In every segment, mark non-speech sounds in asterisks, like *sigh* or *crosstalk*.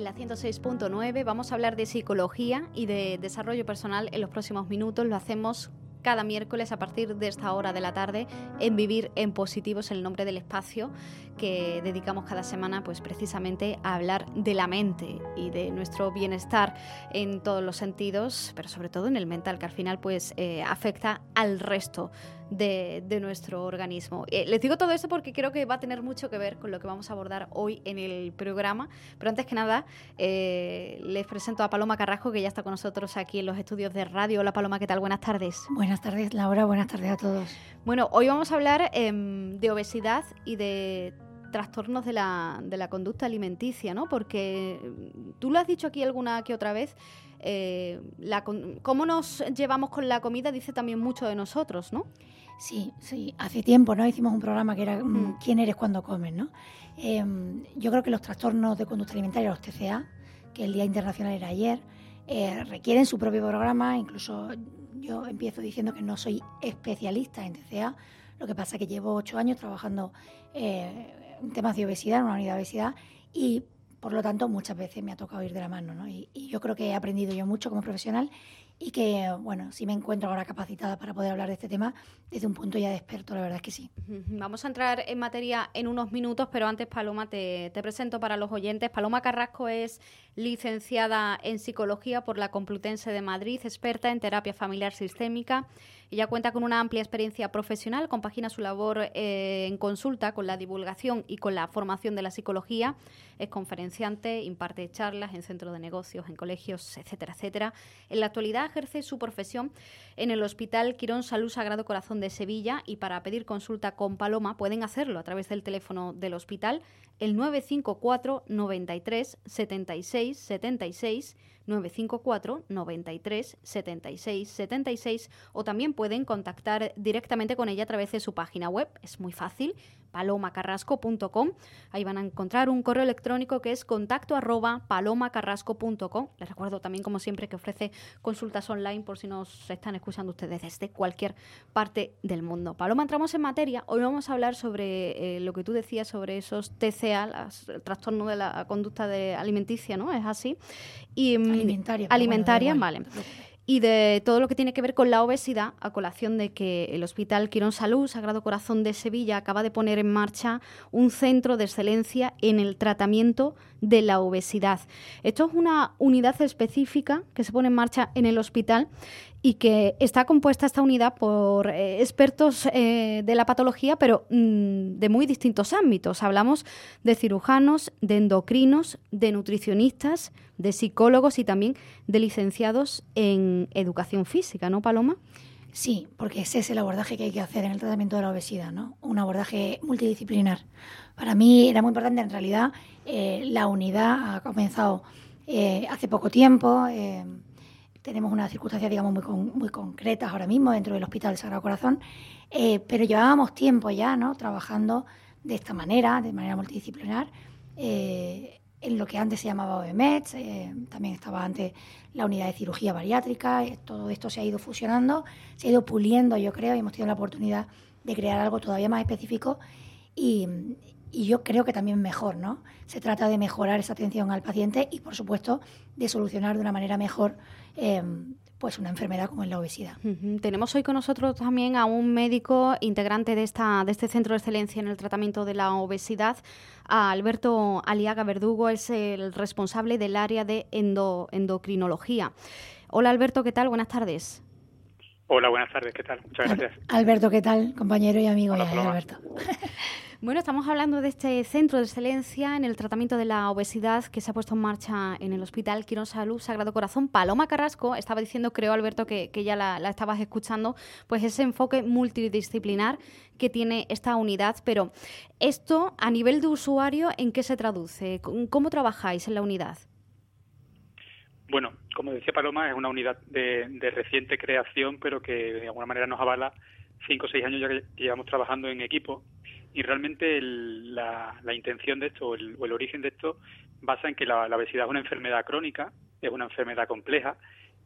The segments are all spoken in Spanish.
En la 106.9. Vamos a hablar de psicología y de desarrollo personal en los próximos minutos. Lo hacemos cada miércoles a partir de esta hora de la tarde en Vivir en Positivo, es el nombre del espacio que dedicamos cada semana pues precisamente a hablar de la mente y de nuestro bienestar en todos los sentidos, pero sobre todo en el mental, que al final pues eh, afecta al resto de, nuestro organismo. Eh, les digo todo esto porque creo que va a tener mucho que ver con lo que vamos a abordar hoy en el programa. Pero antes que nada, eh, les presento a Paloma Carrasco, que ya está con nosotros aquí en los estudios de radio. Hola Paloma, ¿qué tal? Buenas tardes. Buenas tardes, Laura. Buenas tardes a todos. Bueno, hoy vamos a hablar em, de obesidad y de trastornos de la, de la conducta alimenticia, ¿no? Porque tú lo has dicho aquí alguna que otra vez, eh, la, cómo nos llevamos con la comida dice también mucho de nosotros, ¿no? Sí, sí. Hace tiempo, ¿no? Hicimos un programa que era mm, mm. ¿Quién eres cuando comes, no? Em, yo creo que los trastornos de conducta alimentaria, los TCA, que el Día Internacional era ayer, eh, requieren su propio programa. Incluso yo empiezo diciendo que no soy especialista en TCA. Lo que pasa es que llevo ocho años trabajando eh, en temas de obesidad, en una unidad de obesidad, y por lo tanto muchas veces me ha tocado ir de la mano. ¿no? y yo creo que he aprendido yo mucho como profesional y que, bueno, sí me encuentro ahora capacitada para poder hablar de este tema desde un punto ya de experto, la verdad es que sí. Vamos a entrar en materia en unos minutos, pero antes, Paloma, te, te presento para los oyentes. Paloma Carrasco es licenciada en Psicología por la Complutense de Madrid, experta en terapia familiar sistémica ella cuenta con una amplia experiencia profesional, compagina su labor eh, en consulta con la divulgación y con la formación de la psicología. Es conferenciante, imparte charlas en centros de negocios, en colegios, etcétera, etcétera. En la actualidad ejerce su profesión en el Hospital Quirón Salud Sagrado Corazón de Sevilla y para pedir consulta con Paloma pueden hacerlo a través del teléfono del hospital el 954 93 76 76 954 93 76 76 o también pueden contactar directamente con ella a través de su página web. Es muy fácil, palomacarrasco.com. Ahí van a encontrar un correo electrónico que es contacto arroba palomacarrasco.com. Les recuerdo también, como siempre, que ofrece consultas online por si nos están escuchando ustedes desde cualquier parte del mundo. Paloma, entramos en materia. Hoy vamos a hablar sobre eh, lo que tú decías sobre esos TCA, el trastorno de la conducta de alimenticia, ¿no? Es así. Y, mm, alimentaria. Alimentaria, vale y de todo lo que tiene que ver con la obesidad, a colación de que el Hospital Quirón Salud, Sagrado Corazón de Sevilla, acaba de poner en marcha un centro de excelencia en el tratamiento de la obesidad. Esto es una unidad específica que se pone en marcha en el hospital y que está compuesta esta unidad por eh, expertos eh, de la patología, pero mm, de muy distintos ámbitos. Hablamos de cirujanos, de endocrinos, de nutricionistas, de psicólogos y también de licenciados en educación física, ¿no, Paloma? Sí, porque ese es el abordaje que hay que hacer en el tratamiento de la obesidad, ¿no? Un abordaje multidisciplinar. Para mí era muy importante, en realidad, eh, la unidad ha comenzado hace poco tiempo tenemos unas circunstancias, digamos, muy, muy concretas ahora mismo dentro del Hospital Sagrado Corazón, eh, pero llevábamos tiempo ya, ¿no?, trabajando de esta manera, de manera multidisciplinar, eh, en lo que antes se llamaba OEMETS, eh, también estaba antes la unidad de cirugía bariátrica, todo esto se ha ido fusionando, se ha ido puliendo, yo creo, y hemos tenido la oportunidad de crear algo todavía más específico y, y yo creo que también mejor, ¿no? Se trata de mejorar esa atención al paciente y, por supuesto, de solucionar de una manera mejor em, pues una enfermedad como es la obesidad. Tenemos hoy con nosotros también a un médico integrante de, esta, de este centro de excelencia en el tratamiento de la obesidad, a Alberto Aliaga Verdugo, es el responsable del área de endocrinología. Hola Alberto, ¿qué tal? Buenas tardes. Hola, buenas tardes, ¿qué tal? Muchas gracias. Alberto, ¿qué tal? Compañero y amigo. Alberto. *laughs* Bueno, estamos hablando de este centro de excelencia en el tratamiento de la obesidad que se ha puesto en marcha en el Hospital Quirón Salud Sagrado Corazón. Paloma Carrasco estaba diciendo, creo Alberto, que, ya la, estabas escuchando, pues ese enfoque multidisciplinar que tiene esta unidad. Pero esto, a nivel de usuario, ¿en qué se traduce? ¿Cómo trabajáis en la unidad? Bueno, como decía Paloma, es una unidad de, reciente creación, pero que de alguna manera nos avala cinco o seis años ya que llevamos trabajando en equipo y realmente la, intención de esto o el, origen de esto basa en que la, obesidad es una enfermedad crónica, es una enfermedad compleja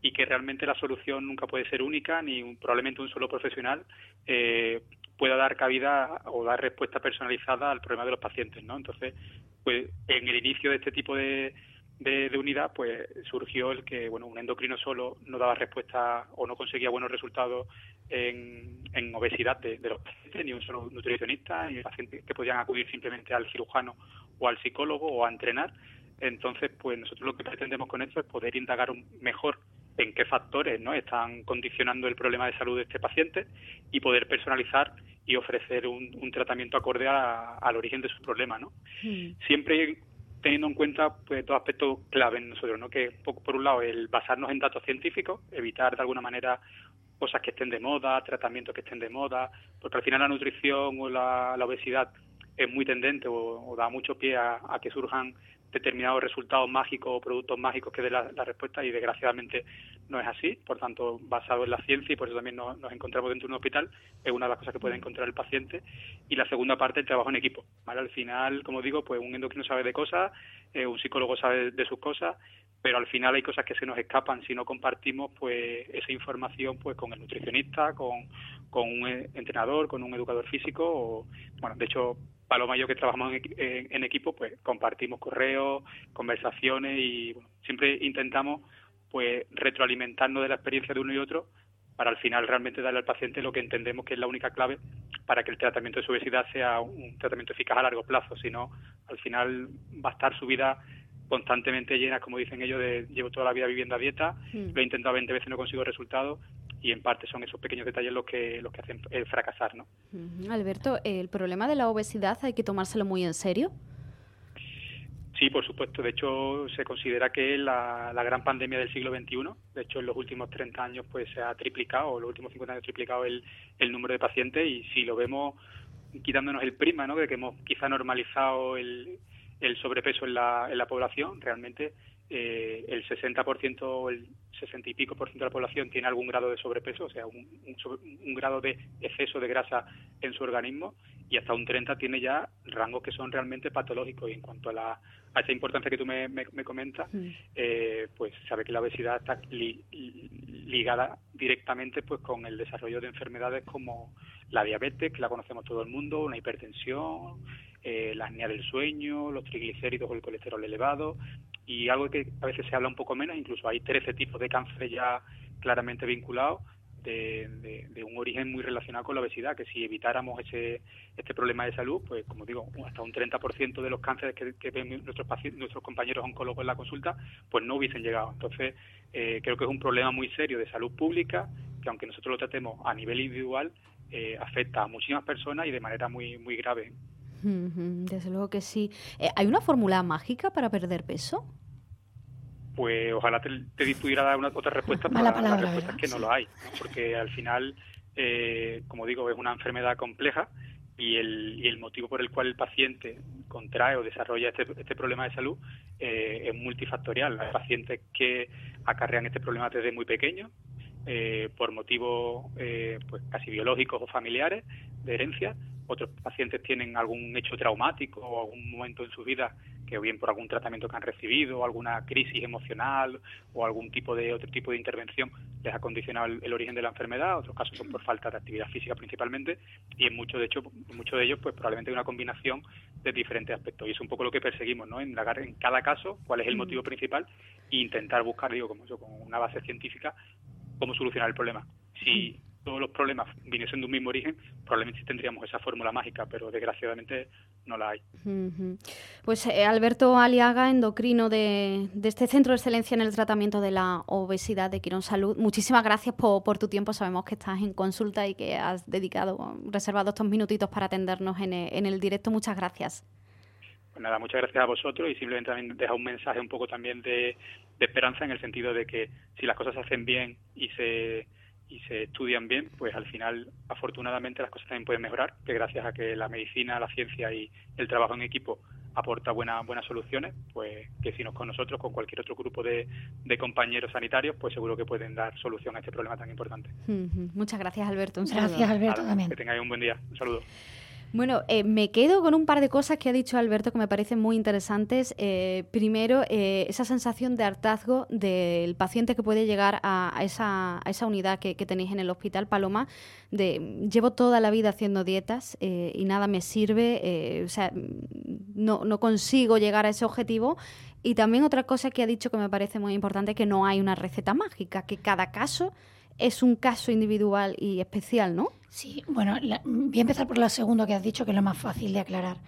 y que realmente la solución nunca puede ser única ni probablemente un solo profesional eh, pueda dar cabida o dar respuesta personalizada al problema de los pacientes, ¿no? Entonces, pues en el inicio de este tipo de, de, unidad, pues surgió el que, bueno, un endocrino solo no daba respuesta o no conseguía buenos resultados en, en obesidad de, los pacientes, ni un solo nutricionista, ni pacientes que podían acudir simplemente al cirujano o al psicólogo o a entrenar. Entonces, pues nosotros lo que pretendemos con esto es poder indagar mejor en qué factores no están condicionando el problema de salud de este paciente y poder personalizar y ofrecer un, tratamiento acorde al origen de su problema, ¿no? Hmm. Siempre teniendo en cuenta pues dos aspectos clave en nosotros, ¿no? Que por un lado el basarnos en datos científicos, evitar de alguna manera cosas que estén de moda, tratamientos que estén de moda, porque al final la nutrición o la, obesidad es muy tendente o, da mucho pie a, que surjan determinados resultados mágicos o productos mágicos que den la, respuesta y desgraciadamente no es así, por tanto basado en la ciencia y por eso también nos, encontramos dentro de un hospital, es una de las cosas que puede encontrar el paciente. Y la segunda parte el trabajo en equipo, ¿vale? Al final, como digo, pues un endocrino sabe de cosas, eh, un psicólogo sabe de sus cosas pero al final hay cosas que se nos escapan si no compartimos pues esa información pues con el nutricionista, con, con un entrenador, con un educador físico o bueno, de hecho Paloma y yo que trabajamos en, equipo pues compartimos correos, conversaciones y bueno, siempre intentamos pues retroalimentarnos de la experiencia de uno y otro para al final realmente darle al paciente lo que entendemos que es la única clave para que el tratamiento de su obesidad sea un tratamiento eficaz a largo plazo, si no al final va a estar su vida constantemente llenas, como dicen ellos, de llevo toda la vida viviendo a dieta, hmm. lo he intentado 20 veces y no consigo resultados y en parte son esos pequeños detalles los que los que hacen el fracasar, ¿no? Alberto, ¿el problema de la obesidad hay que tomárselo muy en serio? Sí, por supuesto. De hecho, se considera que es la, gran pandemia del siglo XXI. De hecho, en los últimos 30 años pues se ha triplicado, o los últimos 50 años ha triplicado el, el número de pacientes y si lo vemos quitándonos el prima, ¿no? De que hemos quizá normalizado el, el sobrepeso en la, en la población. Realmente eh, el 60% o el 60 y pico por ciento de la población tiene algún grado de sobrepeso, o sea, un, un, grado de exceso de grasa en su organismo y hasta un 30 tiene ya rangos que son realmente patológicos. Y en cuanto a, la, a esa importancia que tú me, me, comentas, mm. eh, pues sabe que la obesidad está ligada directamente pues con el desarrollo de enfermedades como la diabetes, que la conocemos todo el mundo, una hipertensión, eh, la apnea del sueño, los triglicéridos o el colesterol elevado y algo que a veces se habla un poco menos, incluso hay 13 tipos de cáncer ya claramente vinculados de, un origen muy relacionado con la obesidad, que si evitáramos ese, este problema de salud, pues como digo, hasta un 30% de los cánceres que, ven nuestros, nuestros compañeros oncólogos en la consulta, pues no hubiesen llegado. Entonces, eh, creo que es un problema muy serio de salud pública, que aunque nosotros lo tratemos a nivel individual, eh, afecta a muchísimas personas y de manera muy, muy grave. Desde luego que sí. Eh, ¿Hay una fórmula mágica para perder peso? Pues ojalá te, te pudiera dar una otra respuesta, pero la respuesta es que no lo hay, porque al final, eh, como digo, es una enfermedad compleja y el, y el motivo por el cual el paciente contrae o desarrolla este, este problema de salud eh, es multifactorial. Hay pacientes que acarrean este problema desde muy pequeños, por motivos pues casi biológicos o familiares de herencia, otros pacientes tienen algún hecho traumático o algún momento en su vida que bien por algún tratamiento que han recibido, o alguna crisis emocional o algún tipo de otro tipo de intervención les ha condicionado el, origen de la enfermedad, otros casos son por falta de actividad física principalmente y en muchos de hecho muchos de ellos pues probablemente hay una combinación de diferentes aspectos y es un poco lo que perseguimos, ¿no? En, en cada caso cuál es el motivo principal e intentar buscar, digo, como eso, con una base científica cómo solucionar el problema. Si todos los problemas viniesen de un mismo origen, probablemente tendríamos esa fórmula mágica, pero desgraciadamente no la hay. Pues eh, Alberto Aliaga, endocrino de, este Centro de Excelencia en el Tratamiento de la Obesidad de Quirón Salud, muchísimas gracias por, tu tiempo. Sabemos que estás en consulta y que has dedicado, reservado estos minutitos para atendernos en el, directo. Muchas gracias. Pues nada, muchas gracias a vosotros y simplemente también deja un mensaje un poco también de esperanza en el sentido de que si las cosas se hacen bien y se y se estudian bien, pues al final, afortunadamente, las cosas también pueden mejorar, que gracias a que la medicina, la ciencia y el trabajo en equipo aporta buenas buenas soluciones, pues que si no es con nosotros, con cualquier otro grupo de, de compañeros sanitarios, pues seguro que pueden dar solución a este problema tan importante. Muchas gracias, Alberto. Un gracias, Alberto, también. Que tengáis un buen día. Un saludo. Bueno, eh, me quedo con un par de cosas que ha dicho Alberto que me parecen muy interesantes. Eh, primero, eh, esa sensación de hartazgo del paciente que puede llegar a, esa, unidad que, tenéis en el hospital Paloma, de llevo toda la vida haciendo dietas y nada me sirve, o sea, no, no consigo llegar a ese objetivo. Y también otra cosa que ha dicho que me parece muy importante, que no hay una receta mágica, que cada caso es un caso individual y especial, ¿no? Sí, bueno, voy a empezar por lo segundo que has dicho, que es lo más fácil de aclarar.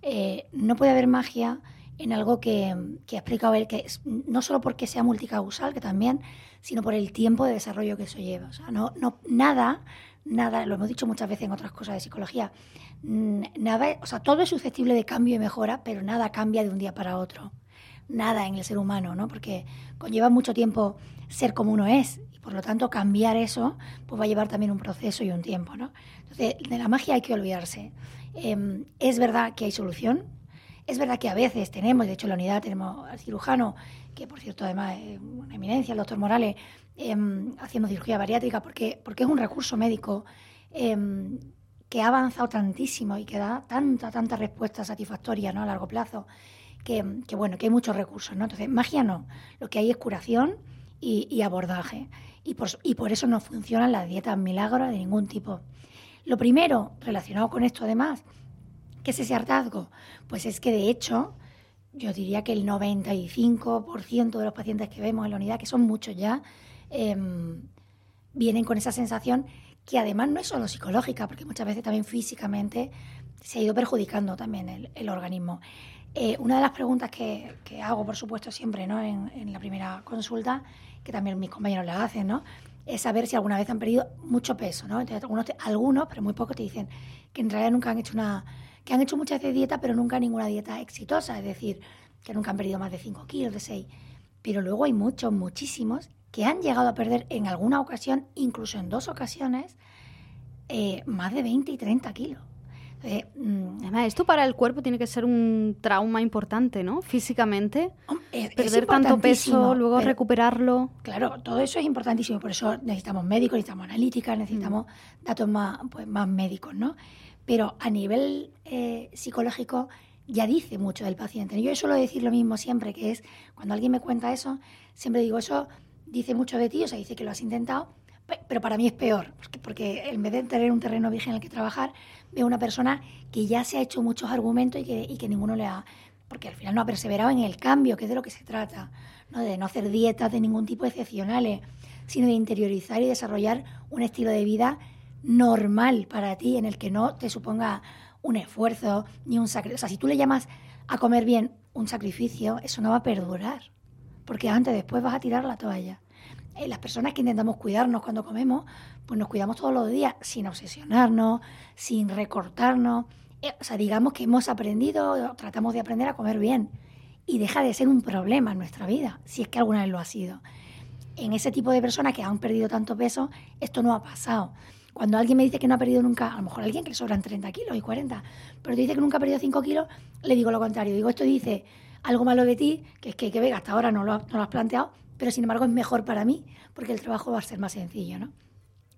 Eh, no puede haber magia en algo que, que ha explicado él, que no solo porque sea multicausal, que también, sino por el tiempo de desarrollo que eso lleva. O sea, no, no, nada, nada, lo hemos dicho muchas veces en otras cosas de psicología, nada, o sea, todo es susceptible de cambio y mejora, pero nada cambia de un día para otro. Nada en el ser humano, ¿no? Porque conlleva mucho tiempo ser como uno es por lo tanto, cambiar eso pues va a llevar también un proceso y un tiempo. ¿no? Entonces, de la magia hay que olvidarse. Em, es verdad que hay solución. Es verdad que a veces tenemos, de hecho en la unidad tenemos al cirujano, que por cierto además es una eminencia, el doctor Morales, em, haciendo cirugía bariátrica, porque, porque es un recurso médico em, que ha avanzado tantísimo y que da tanta, tanta respuesta satisfactoria ¿no? a largo plazo, que, bueno, que hay muchos recursos. ¿no? Entonces, magia no, lo que hay es curación y abordaje y por, y por eso no funcionan las dietas milagros de ningún tipo. Lo primero, relacionado con esto además, ¿qué es ese hartazgo? Pues es que de hecho, yo diría que el 95% de los pacientes que vemos en la unidad, que son muchos ya, em, vienen con esa sensación que además no es solo psicológica, porque muchas veces también físicamente se ha ido perjudicando también el, organismo. Eh, una de las preguntas que, hago, por supuesto, siempre ¿no? en, en la primera consulta que también mis compañeros la hacen, ¿no? Es saber si alguna vez han perdido mucho peso, ¿no? Entonces, algunos, algunos, pero muy pocos te dicen que en realidad nunca han hecho una, que han hecho muchas veces dieta, pero nunca ninguna dieta exitosa, es decir, que nunca han perdido más de 5 kilos, de 6. Pero luego hay muchos, muchísimos, que han llegado a perder en alguna ocasión, incluso en dos ocasiones, eh, más de 20 y 30 kilos. Mm, Además, esto para el cuerpo tiene que ser un trauma importante, ¿no? Físicamente. Perder tanto peso, luego recuperarlo. Claro, todo eso es importantísimo. Por eso necesitamos médicos, necesitamos analíticas, necesitamos mm. datos más, pues, más médicos, ¿no? Pero a nivel eh, psicológico ya dice mucho del paciente. Yo suelo decir lo mismo siempre, que es cuando alguien me cuenta eso, siempre digo, eso dice mucho de ti, o sea, dice que lo has intentado, pero para mí es peor, porque, en vez de tener un terreno virgen en el que trabajar, veo una persona que ya se ha hecho muchos argumentos y que, y que ninguno le ha... Porque al final no ha perseverado en el cambio, que es de lo que se trata, ¿no? de no hacer dietas de ningún tipo excepcionales, sino de interiorizar y desarrollar un estilo de vida normal para ti, en el que no te suponga un esfuerzo ni un sacrificio. O sea, si tú le llamas a comer bien un sacrificio, eso no va a perdurar, porque antes, después vas a tirar la toalla. Eh, las personas que intentamos cuidarnos cuando comemos, pues nos cuidamos todos los días sin obsesionarnos, sin recortarnos. Eh, o sea, digamos que hemos aprendido, tratamos de aprender a comer bien. Y deja de ser un problema en nuestra vida, si es que alguna vez lo ha sido. En ese tipo de personas que han perdido tanto peso, esto no ha pasado. Cuando alguien me dice que no ha perdido nunca, a lo mejor alguien que sobran 30 kilos y 40, pero te dice que nunca ha perdido 5 kilos, le digo lo contrario. Digo, esto dice algo malo de ti, que es que, que hasta ahora no lo, no lo has planteado, pero sin embargo es mejor para mí porque el trabajo va a ser más sencillo, ¿no?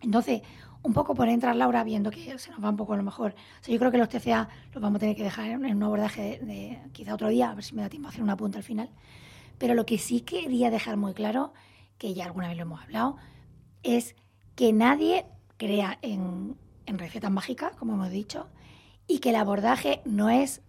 Entonces, un poco por entrar, Laura, viendo que se nos va un poco a lo mejor. O yo creo que los TCA los vamos a tener que dejar en un abordaje de, quizá otro día, a ver si me da tiempo a hacer una punta al final. Pero lo que sí quería dejar muy claro, que ya alguna vez lo hemos hablado, es que nadie crea en, recetas mágicas, como hemos dicho, y que el abordaje no es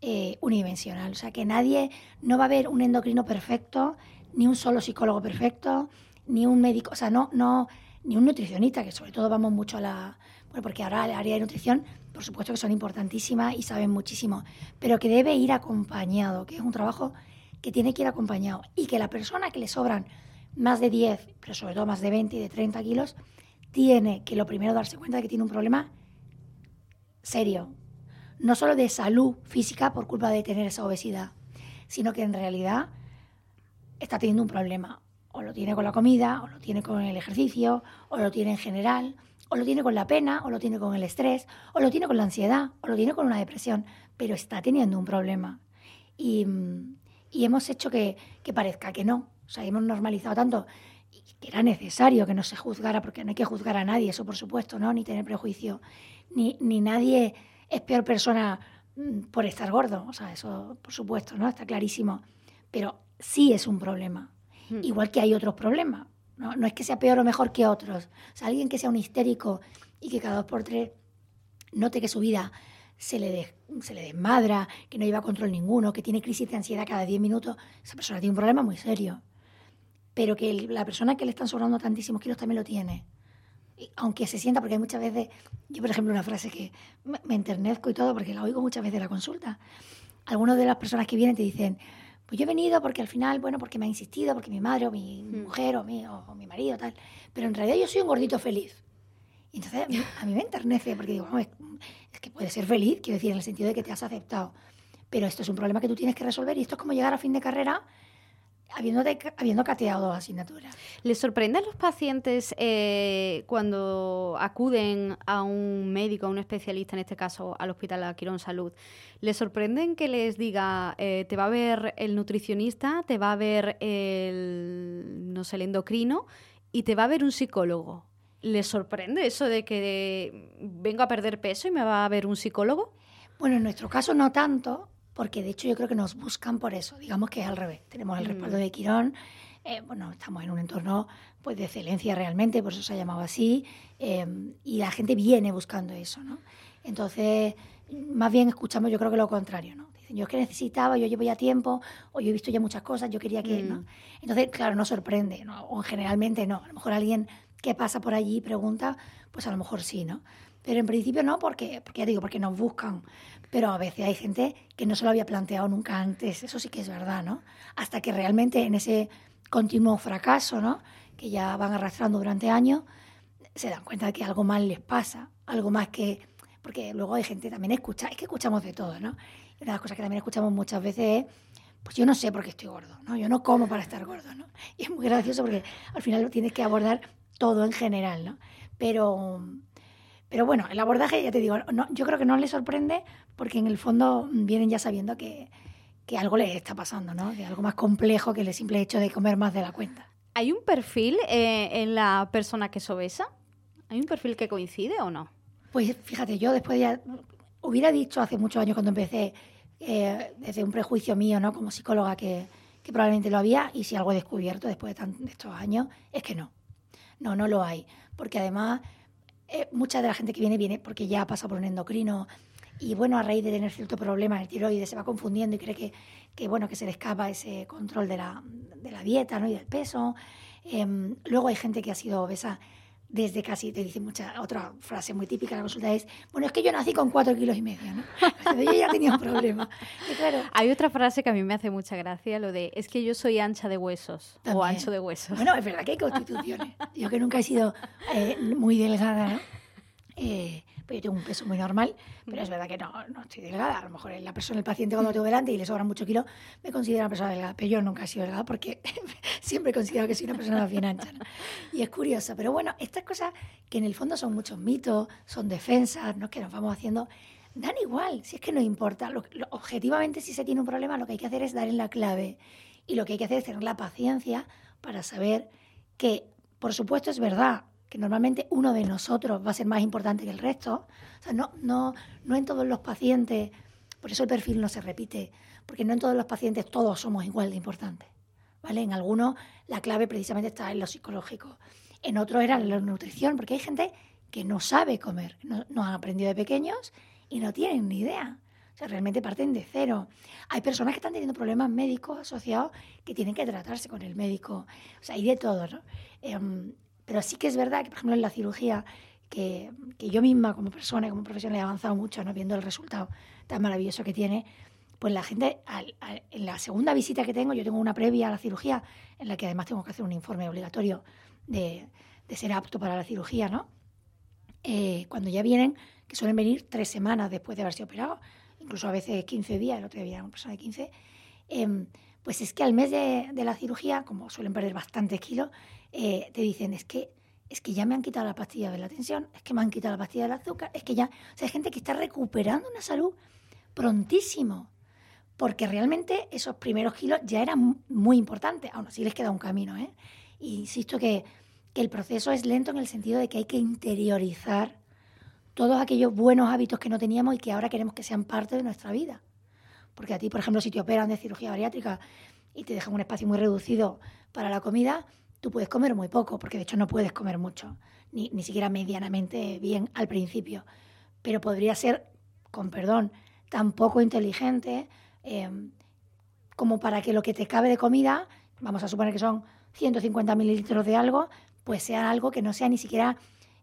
eh, unidimensional. O sea, que nadie, no va a haber un endocrino perfecto ni un solo psicólogo perfecto, ni un médico, o sea, no, no, ni un nutricionista, que sobre todo vamos mucho a la, bueno, porque ahora el área de nutrición, por supuesto que son importantísimas y saben muchísimo, pero que debe ir acompañado, que es un trabajo que tiene que ir acompañado y que la persona que le sobran más de 10, pero sobre todo más de 20 y de 30 kilos, tiene que lo primero darse cuenta de que tiene un problema serio, no solo de salud física por culpa de tener esa obesidad, sino que en realidad está teniendo un problema. O lo tiene con la comida, o lo tiene con el ejercicio, o lo tiene en general, o lo tiene con la pena, o lo tiene con el estrés, o lo tiene con la ansiedad, o lo tiene con una depresión, pero está teniendo un problema. y, y hemos hecho que, que, parezca que no. O sea, hemos normalizado tanto que era necesario que no se juzgara, porque no hay que juzgar a nadie, eso por supuesto, ¿no? Ni tener prejuicio. Ni, ni nadie es peor persona mm, por estar gordo. O sea, eso por supuesto, ¿no? Está clarísimo. Pero sí es un problema. Hmm. Igual que hay otros problemas. ¿no? no es que sea peor o mejor que otros. O sea, alguien que sea un histérico y que cada dos por tres note que su vida se le, se le desmadra, que no lleva control ninguno, que tiene crisis de ansiedad cada 10 minutos, esa persona tiene un problema muy serio. Pero que la persona que le están sobrando tantísimos kilos también lo tiene. aunque se sienta, porque hay muchas veces, yo por ejemplo una frase que me, enternezco y todo, porque la oigo muchas veces en la consulta, algunas de las personas que vienen te dicen, pues yo he venido porque al final, bueno, porque me ha insistido, porque mi madre o mi hmm. mujer o mi, o mi marido, tal, pero en realidad yo soy un gordito feliz. Y entonces *laughs* a mí, me enternece porque digo, es, que puedes ser feliz, quiero decir, en el sentido de que te has aceptado. Pero esto es un problema que tú tienes que resolver y esto es como llegar a fin de carrera habiendo, habiendo cateado asignaturas. ¿Les sorprende a los pacientes eh, cuando acuden a un médico, a un especialista, en este caso al Hospital Quirón Salud? ¿Les sorprenden que les diga, eh, te va a ver el nutricionista, te va a ver el, no sé, el endocrino y te va a ver un psicólogo? ¿Les sorprende eso de que vengo a perder peso y me va a ver un psicólogo? Bueno, en nuestro caso no tanto, porque de hecho yo creo que nos buscan por eso. Digamos que es al revés. Tenemos el mm. respaldo de Quirón. Eh, bueno, estamos en un entorno pues, de excelencia realmente, por eso se ha llamado así, em, y la gente viene buscando eso, ¿no? Entonces, más bien escuchamos yo creo que lo contrario, ¿no? Dicen, yo es que necesitaba, yo llevo ya tiempo, o yo he visto ya muchas cosas, yo quería que, ¿no? Mm. Entonces, claro, no sorprende, ¿no? o generalmente no. A lo mejor alguien que pasa por allí y pregunta, pues a lo mejor sí, ¿no? Pero en principio no, porque, porque ya digo, porque nos buscan. Pero a veces hay gente que no se lo había planteado nunca antes, eso sí que es verdad, ¿no? Hasta que realmente en ese continuo fracaso, ¿no? Que ya van arrastrando durante años, se dan cuenta de que algo mal les pasa, algo más que... Porque luego hay gente también escucha, es que escuchamos de todo, ¿no? Y una de las cosas que también escuchamos muchas veces es, pues yo no sé por qué estoy gordo, ¿no? Yo no como para estar gordo, ¿no? *laughs* Y es muy gracioso porque al final lo tienes que abordar todo en general, ¿no? Pero, pero bueno, el abordaje, ya te digo, no, yo creo que no les sorprende porque en el fondo vienen ya sabiendo que, que algo les está pasando, ¿no? De algo más complejo que el simple hecho de comer más de la cuenta. ¿Hay un perfil eh, en la persona que es obesa? ¿Hay un perfil que coincide o no? Pues fíjate, yo después ya hubiera dicho hace muchos años cuando empecé, eh, desde un prejuicio mío, ¿no? Como psicóloga, que, que, probablemente lo había, y si algo he descubierto después de, de estos años, es que no. No, no lo hay. Porque además, eh, mucha de la gente que viene, viene porque ya pasa por un endocrino y bueno, a raíz de tener cierto problema el tiroides se va confundiendo y cree que, que bueno, que se le escapa ese control de la, de la dieta ¿no? y del peso. Em, luego hay gente que ha sido obesa desde casi, te dice mucha, otra frase muy típica de la consulta es, bueno, es que yo nací con cuatro kilos y medio, ¿no? yo ya tenía un problema. claro, Hay otra frase que a mí me hace mucha gracia, lo de, es que yo soy ancha de huesos o ancho de huesos. Bueno, es verdad que hay constituciones. Yo que nunca he sido eh, muy delgada, ¿no? Eh, pues yo tengo un peso muy normal, pero es verdad que no, no estoy delgada. A lo mejor la persona, el paciente cuando lo tengo delante y le sobran muchos kilos, me considera una persona delgada, pero yo nunca he sido delgada porque *laughs* siempre he considerado que soy una persona bien ancha. Y es curioso, pero bueno, estas cosas que en el fondo son muchos mitos, son defensas, ¿no? que nos vamos haciendo, dan igual, si es que no importa. objetivamente, si se tiene un problema, lo que hay que hacer es dar en la clave. Y lo que hay que hacer es tener la paciencia para saber que, por supuesto, es verdad, que normalmente uno de nosotros va a ser más importante que el resto. O sea, no, no, no en todos los pacientes, por eso el perfil no se repite, porque no en todos los pacientes todos somos igual de importantes. ¿vale? En algunos la clave precisamente está en lo psicológico, en otros era la nutrición, porque hay gente que no sabe comer, no, no han aprendido de pequeños y no tienen ni idea. O sea, realmente parten de cero. Hay personas que están teniendo problemas médicos asociados que tienen que tratarse con el médico. O sea, hay de todo, ¿no? Em, pero sí que es verdad que, por ejemplo, en la cirugía, que, que yo misma como persona y como profesional he avanzado mucho, ¿no? viendo el resultado tan maravilloso que tiene, pues la gente, en la segunda visita que tengo, yo tengo una previa a la cirugía, en la que además tengo que hacer un informe obligatorio de, de ser apto para la cirugía, ¿no? Eh, cuando ya vienen, que suelen venir tres semanas después de haberse operado, incluso a veces 15 días, el otro día una persona de 15, eh, pues es que al mes de, de, la cirugía, como suelen perder bastantes kilos, eh, te dicen, es que, es que ya me han quitado la pastilla de la tensión, es que me han quitado la pastilla del azúcar, es que ya, o sea, hay gente que está recuperando una salud prontísimo, porque realmente esos primeros kilos ya eran muy importantes, aún así les queda un camino. ¿eh? Insisto que, que el proceso es lento en el sentido de que hay que interiorizar todos aquellos buenos hábitos que no teníamos y que ahora queremos que sean parte de nuestra vida. Porque a ti, por ejemplo, si te operan de cirugía bariátrica y te dejan un espacio muy reducido para la comida, tú puedes comer muy poco, porque de hecho no puedes comer mucho, ni, ni siquiera medianamente bien al principio. Pero podría ser, con perdón, tan poco inteligente eh, como para que lo que te cabe de comida, vamos a suponer que son 150 mililitros de algo, pues sea algo que no sea ni siquiera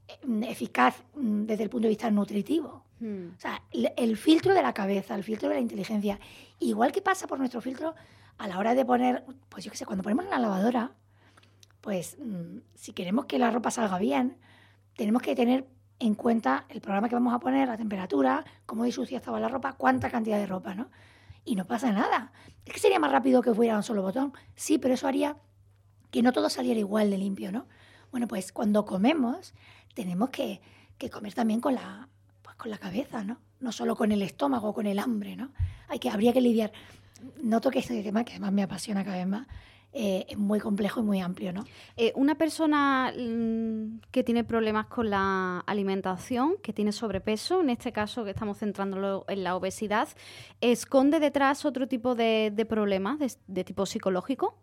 eh, eficaz mm, desde el punto de vista nutritivo. Hmm. O sea, el filtro de la cabeza, el filtro de la inteligencia, igual que pasa por nuestro filtro a la hora de poner, pues yo qué sé, cuando ponemos en la lavadora, pues mm, si queremos que la ropa salga bien, tenemos que tener en cuenta el programa que vamos a poner, la temperatura, cómo de sucia estaba la ropa, cuánta cantidad de ropa, ¿no? Y no pasa nada. Es que sería más rápido que fuera un solo botón. Sí, pero eso haría que no todo saliera igual de limpio, ¿no? Bueno, pues cuando comemos tenemos que, comer también con la, pues con la cabeza, ¿no? No solo con el estómago, con el hambre, ¿no? Hay que, habría que lidiar. Noto que este tema, que además me apasiona cada vez más, eh, es muy complejo y muy amplio, ¿no? Eh, una persona mm, que tiene problemas con la alimentación, que tiene sobrepeso, en este caso que estamos centrándolo en la obesidad, ¿esconde detrás otro tipo de, problemas de, tipo psicológico?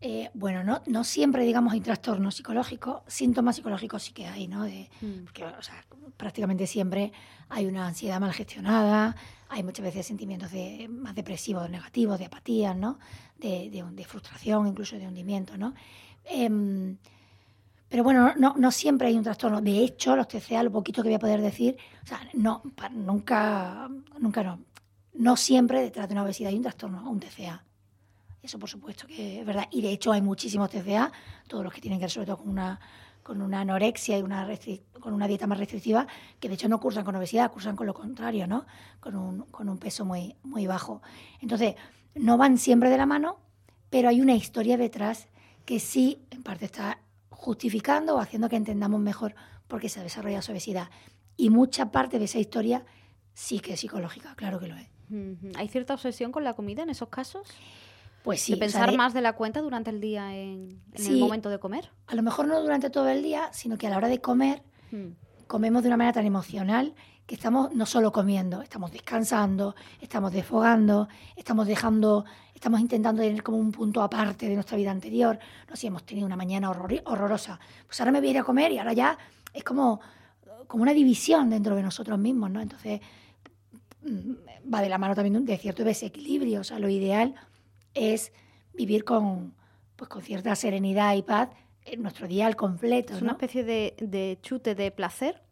Eh, bueno, no, no siempre, digamos, hay trastornos psicológicos, síntomas psicológicos sí que hay, ¿no? Mm. Porque, o sea, prácticamente siempre hay una ansiedad mal gestionada, hay muchas veces sentimientos de, más depresivos, negativos, de apatía, ¿no? De, de, frustración, incluso de hundimiento, ¿no? Em, pero bueno, no, no, siempre hay un trastorno. De hecho, los TCA, lo poquito que voy a poder decir, o sea, no, nunca, nunca no. No siempre detrás de una obesidad hay un trastorno, un TCA. Eso por supuesto que es verdad. Y de hecho hay muchísimos TCA, todos los que tienen que ver sobre todo con una con una anorexia y una con una dieta más restrictiva, que de hecho no cursan con obesidad, cursan con lo contrario, ¿no? Con un, con un peso muy, muy bajo. Entonces, no van siempre de la mano, pero hay una historia detrás que sí, en parte, está justificando o haciendo que entendamos mejor por qué se ha desarrollado su obesidad. Y mucha parte de esa historia sí que es psicológica, claro que lo es. ¿Hay cierta obsesión con la comida en esos casos? Pues sí. De pensar más de la cuenta durante el día en, el momento de comer. A lo mejor no durante todo el día, sino que a la hora de comer hmm. comemos de una manera tan emocional que estamos no solo comiendo, estamos descansando, estamos desfogando, estamos dejando, estamos intentando tener como un punto aparte de nuestra vida anterior. No sé, si hemos tenido una mañana horrorosa. Pues ahora me voy a ir a comer y ahora ya es como, como una división dentro de nosotros mismos, ¿no? Entonces mm, va de la mano también de cierto desequilibrio. O sea, lo ideal es vivir con, pues, con cierta serenidad y paz en nuestro día al completo. ¿Es una especie de, chute de placer?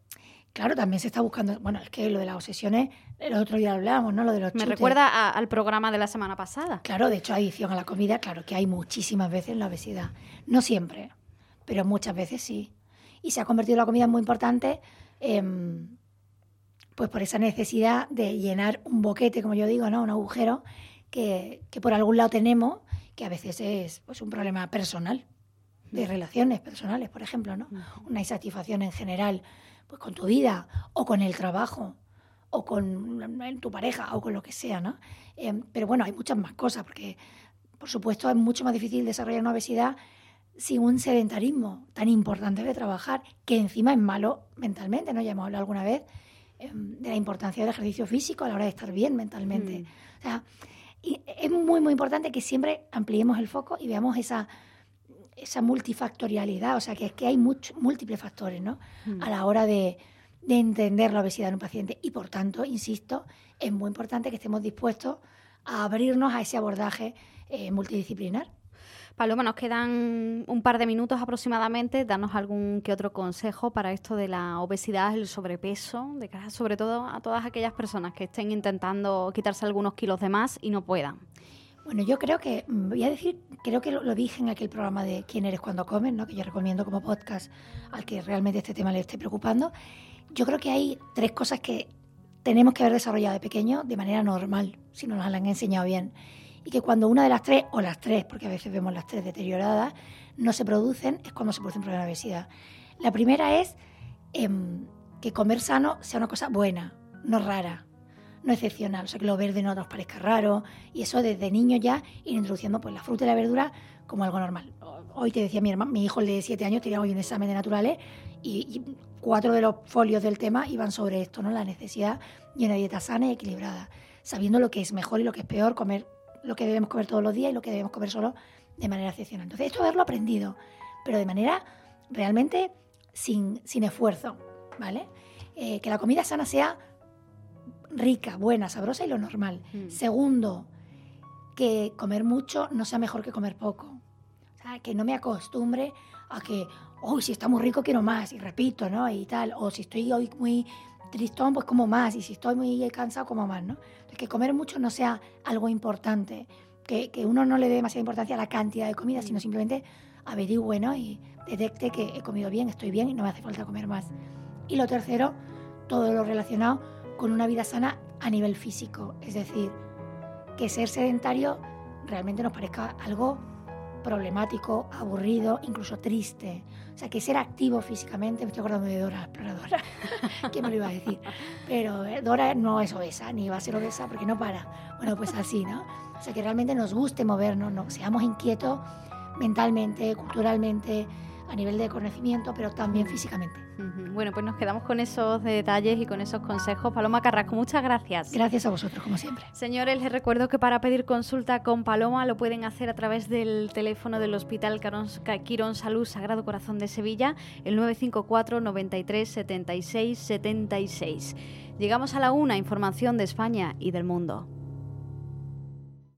Claro, también se está buscando, bueno, es que lo de las obsesiones, el otro día hablábamos, ¿no? Lo de los Me recuerda al programa de la semana pasada. Claro, de hecho, adicción a la comida, claro que hay muchísimas veces en la obesidad. No siempre, pero muchas veces sí. Y se ha convertido la comida muy importante, pues por esa necesidad de llenar un boquete, como yo digo, ¿no? Un agujero que, por algún lado tenemos, que a veces es pues, un problema personal, de relaciones personales, por ejemplo, ¿no? Una insatisfacción en general pues, con tu vida o con el trabajo o con tu pareja o con lo que sea, ¿no? Eh, pero bueno, hay muchas más cosas, porque por supuesto es mucho más difícil desarrollar una obesidad sin un sedentarismo tan importante de trabajar, que encima es malo mentalmente, ¿no? Ya hemos hablado alguna vez eh, de la importancia del ejercicio físico a la hora de estar bien mentalmente. Mm. O sea, y es muy, muy importante que siempre ampliemos el foco y veamos esa, esa multifactorialidad, o sea, que es que hay múltiples factores ¿no? Mm. a la hora de, de, entender la obesidad en un paciente. Y por tanto, insisto, es muy importante que estemos dispuestos a abrirnos a ese abordaje eh, multidisciplinar. Paloma, nos quedan un par de minutos aproximadamente. Danos algún que otro consejo para esto de la obesidad, el sobrepeso, de sobre todo a todas aquellas personas que estén intentando quitarse algunos kilos de más y no puedan. Bueno, yo creo que, mm, voy a decir, creo que lo, dije en aquel programa de ¿Quién eres cuando comes?, ¿no? que yo recomiendo como podcast al que realmente este tema le esté preocupando. Yo creo que hay tres cosas que tenemos que haber desarrollado de pequeño de manera normal, si nos las han enseñado bien y que cuando una de las tres, o las tres, porque a veces vemos las tres deterioradas, no se producen, es cuando se produce un problema de obesidad. La primera es em, que comer sano sea una cosa buena, no rara. no excepcional, o sea, que lo verde no nos parezca raro, y eso desde niño ya ir introduciendo pues la fruta y la verdura como algo normal. Hoy te decía mi, hermano, mi hijo de 7 años tenía hoy un examen de naturales y, cuatro de los folios del tema iban sobre esto, ¿no? La necesidad de una dieta sana y equilibrada, sabiendo lo que es mejor y lo que es peor, comer lo que debemos comer todos los días y lo que debemos comer solo de manera excepcional. Entonces, esto haberlo aprendido, pero de manera realmente sin, sin esfuerzo, ¿vale? Eh, que la comida sana sea rica, buena, sabrosa y lo normal. Mm. Segundo, que comer mucho no sea mejor que comer poco. O sea, que no me acostumbre a que, hoy si está muy rico quiero más, y repito, ¿no? Y tal, o si estoy hoy muy tristón, pues como más, y si estoy muy cansado, como más, ¿no? Entonces, que comer mucho no sea algo importante, que, que uno no le dé demasiada importancia a la cantidad de comida, sino mm. simplemente averigüe, ¿no? Y detecte que he comido bien, estoy bien y no me hace falta comer más. Y lo tercero, todo lo relacionado con una vida sana a nivel físico, es decir, que ser sedentario realmente nos parezca algo problemático, aburrido, incluso triste. O sea, que ser activo físicamente, me estoy acordando de Dora, exploradora, *laughs* ¿quién me lo iba a decir? Pero eh, Dora no es obesa, ni va a ser obesa porque no para. Bueno, pues así, ¿no? O sea, que realmente nos guste movernos, no seamos inquietos mentalmente, culturalmente, a nivel de conocimiento, pero también físicamente. Bueno, pues nos quedamos con esos detalles y con esos consejos. Paloma Carrasco, muchas gracias. Gracias a vosotros, como siempre. Señores, les recuerdo que para pedir consulta con Paloma lo pueden hacer a través del teléfono del Hospital Quirón Salud Sagrado Corazón de Sevilla, el 954 93 76 76. Llegamos a la una, información de España y del mundo.